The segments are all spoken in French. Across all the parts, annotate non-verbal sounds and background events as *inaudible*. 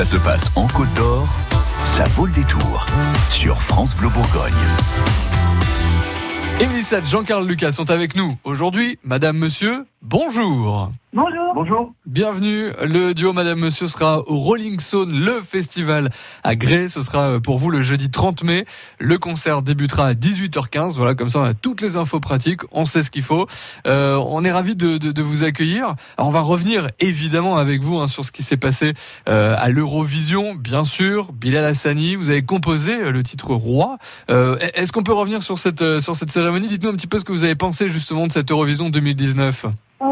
Ça se passe en Côte d'Or, ça vaut le détour sur France Bleu Bourgogne. Émilie Jean-Carl Lucas sont avec nous. Aujourd'hui, Madame, Monsieur, bonjour. Bonjour. Bonjour. Bienvenue. Le duo Madame Monsieur sera au Rolling Stone, le festival à Grès. Ce sera euh, pour vous le jeudi 30 mai. Le concert débutera à 18h15. Voilà, comme ça on a toutes les infos pratiques. On sait ce qu'il faut. Euh, on est ravis de, de, de, vous accueillir. Alors, on va revenir évidemment avec vous hein, sur ce qui s'est passé euh, à l'Eurovision, bien sûr. Bilal Hassani, vous avez composé le titre Roi. Euh, Est-ce qu'on peut revenir sur cette, sur cette cérémonie? Dites-nous un petit peu ce que vous avez pensé justement de cette Eurovision 2019.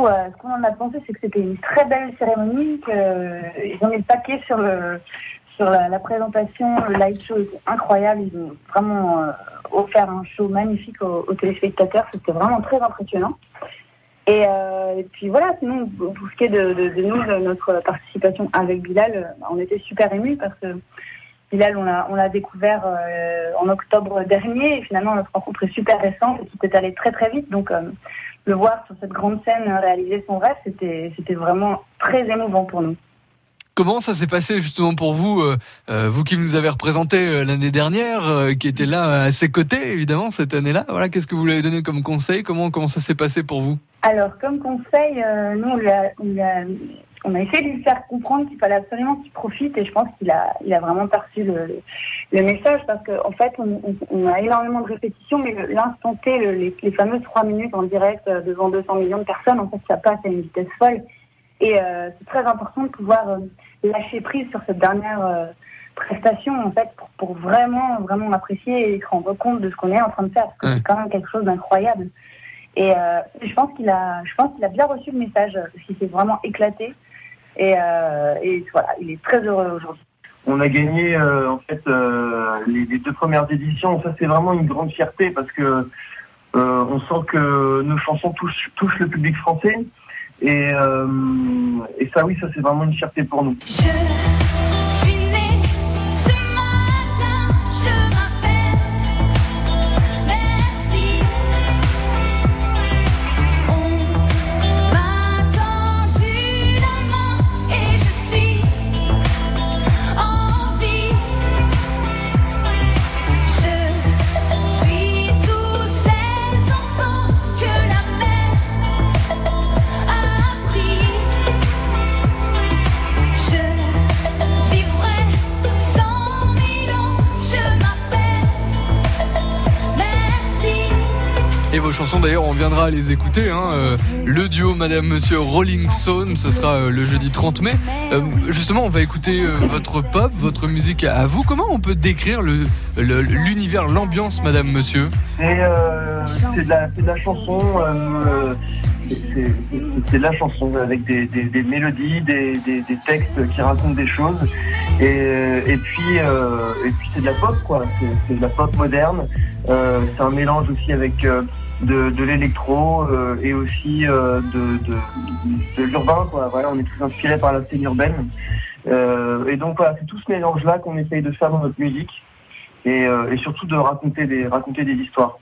Euh, ce qu'on en a pensé, c'est que c'était une très belle cérémonie, qu'ils euh, ont mis le paquet sur, le, sur la, présentation, le live show était incroyable, ils ont vraiment euh, offert un show magnifique aux, téléspectateurs, c'était vraiment très impressionnant. Et, puis voilà, sinon, pour ce qui est de, nous, notre participation avec Bilal, on était super émus parce que Bilal, on l'a on a découvert en octobre dernier et finalement notre rencontre est super récente et tout est allé très très vite. Donc le voir sur cette grande scène réaliser son rêve, c'était, c'était vraiment très émouvant pour nous. Comment ça s'est passé justement pour vous, euh, euh, vous qui nous avez représenté euh, l'année dernière, qui était là à ses côtés évidemment cette année-là? Voilà, qu'est-ce que vous lui avez donné comme conseil? Comment comment ça s'est passé pour vous? Alors comme conseil, nous on a, on a essayé de lui faire comprendre qu'il fallait absolument qu'il profite et je pense qu'il a, il a vraiment perçu le, le message parce qu'en en fait, on, on, a énormément de répétitions, mais l'instant T, les, les, fameuses trois minutes en direct euh, devant 200 millions de personnes, en fait, ça passe à une vitesse folle. Et euh, c'est très important de pouvoir euh, lâcher prise sur cette dernière euh, prestation, en fait, pour, pour, vraiment, vraiment apprécier et se rendre compte de ce qu'on est en train de faire, parce que c'est quand même quelque chose d'incroyable. Et je pense qu'il a, je pense qu'il a bien reçu le message, parce qu'il s'est vraiment éclaté. Et, euh, et, voilà, il est très heureux aujourd'hui. On a gagné euh, en fait euh, les, les, deux premières éditions. Ça c'est vraiment une grande fierté parce que on sent que nos chansons touchent, touchent le public français. Et, et ça oui, ça c'est vraiment une fierté pour nous. Et vos chansons d'ailleurs, on viendra les écouter. Hein. Euh, le duo Madame Monsieur Rolling Stone, ce sera euh, le jeudi 30 mai. Euh, justement, on va écouter votre pop, votre musique à vous. Comment on peut décrire l'univers, l'ambiance Madame Monsieur? C'est de, la chanson. c'est de la chanson avec des, mélodies, des, textes qui racontent des choses. Et, puis, et puis c'est de la pop, quoi. C'est de la pop moderne. c'est un mélange aussi avec de, l'électro euh, et aussi euh, de, de, l'urbain. Voilà, on est tous inspirés par la scène urbaine. Euh, et donc voilà, c'est tout ce mélange-là qu'on essaye de faire dans notre musique et, et surtout de raconter des, raconter des histoires.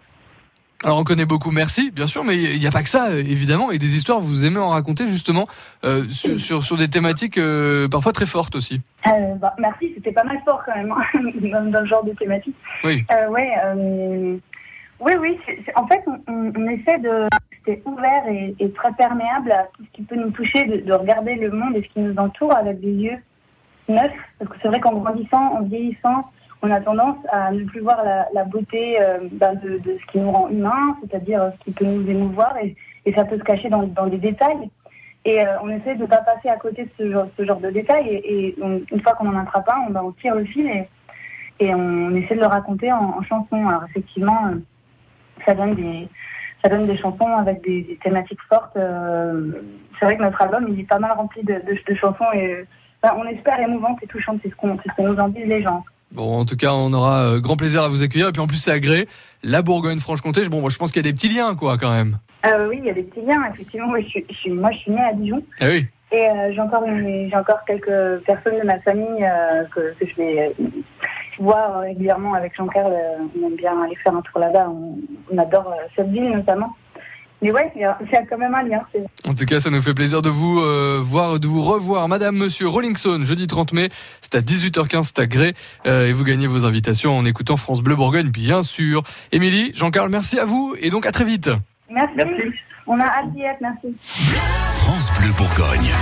Alors on connaît beaucoup Merci, bien sûr, mais il n'y a pas que ça, évidemment, et des histoires, vous aimez en raconter justement euh, sur, sur, sur, des thématiques euh, parfois très fortes aussi. Euh, bah, merci, c'était pas mal fort quand même, hein, *laughs* dans, dans, le genre de thématique. Oui. ouais, oui, oui. en fait, on, essaie de rester ouvert et, très perméable à tout ce qui peut nous toucher, de, regarder le monde et ce qui nous entoure avec des yeux neufs. Parce que c'est vrai qu'en grandissant, en vieillissant, on a tendance à ne plus voir la, beauté euh, ben, de, ce qui nous rend humains, c'est-à-dire ce qui peut nous émouvoir, et, ça peut se cacher dans, dans des détails. Et euh, on essaie de ne pas passer à côté de ce genre, de détails. Et, une fois qu'on en attrape un, on, tire le fil et, on essaie de le raconter en, en chanson. Alors effectivement, euh, ça donne des ça donne des chansons avec des, thématiques fortes. Euh, c'est vrai que notre album il est pas mal rempli de, chansons et on espère émouvantes et touchantes. C'est ce qu'on ce nous en disent les gens. Bon, en tout cas, on aura euh, grand plaisir à vous accueillir. Et puis en plus, c'est agréé. La Bourgogne-Franche-Comté, bon, moi, je pense qu'il y a des petits liens, quoi, quand même. Euh, oui, il y a des petits liens. Effectivement, moi, je suis, moi, je suis née à Dijon. Ah oui. Et j'ai encore, j'ai encore quelques personnes de ma famille que, que, je vais voir régulièrement avec Jean-Claire. Euh, on aime bien aller faire un tour là-bas. On, adore euh, cette ville notamment. Mais ouais, il y, a quand même un lien. En tout cas, ça nous fait plaisir de vous euh, voir, de vous revoir, Madame, Monsieur Rollingson, jeudi 30 mai. C'est à 18h15, c'est à Gré, euh, et vous gagnez vos invitations en écoutant France Bleu Bourgogne, bien sûr. Émilie, Jean-Carl, merci à vous, et donc à très vite. Merci. Merci. On a hâte d'y être, merci. France Bleu Bourgogne.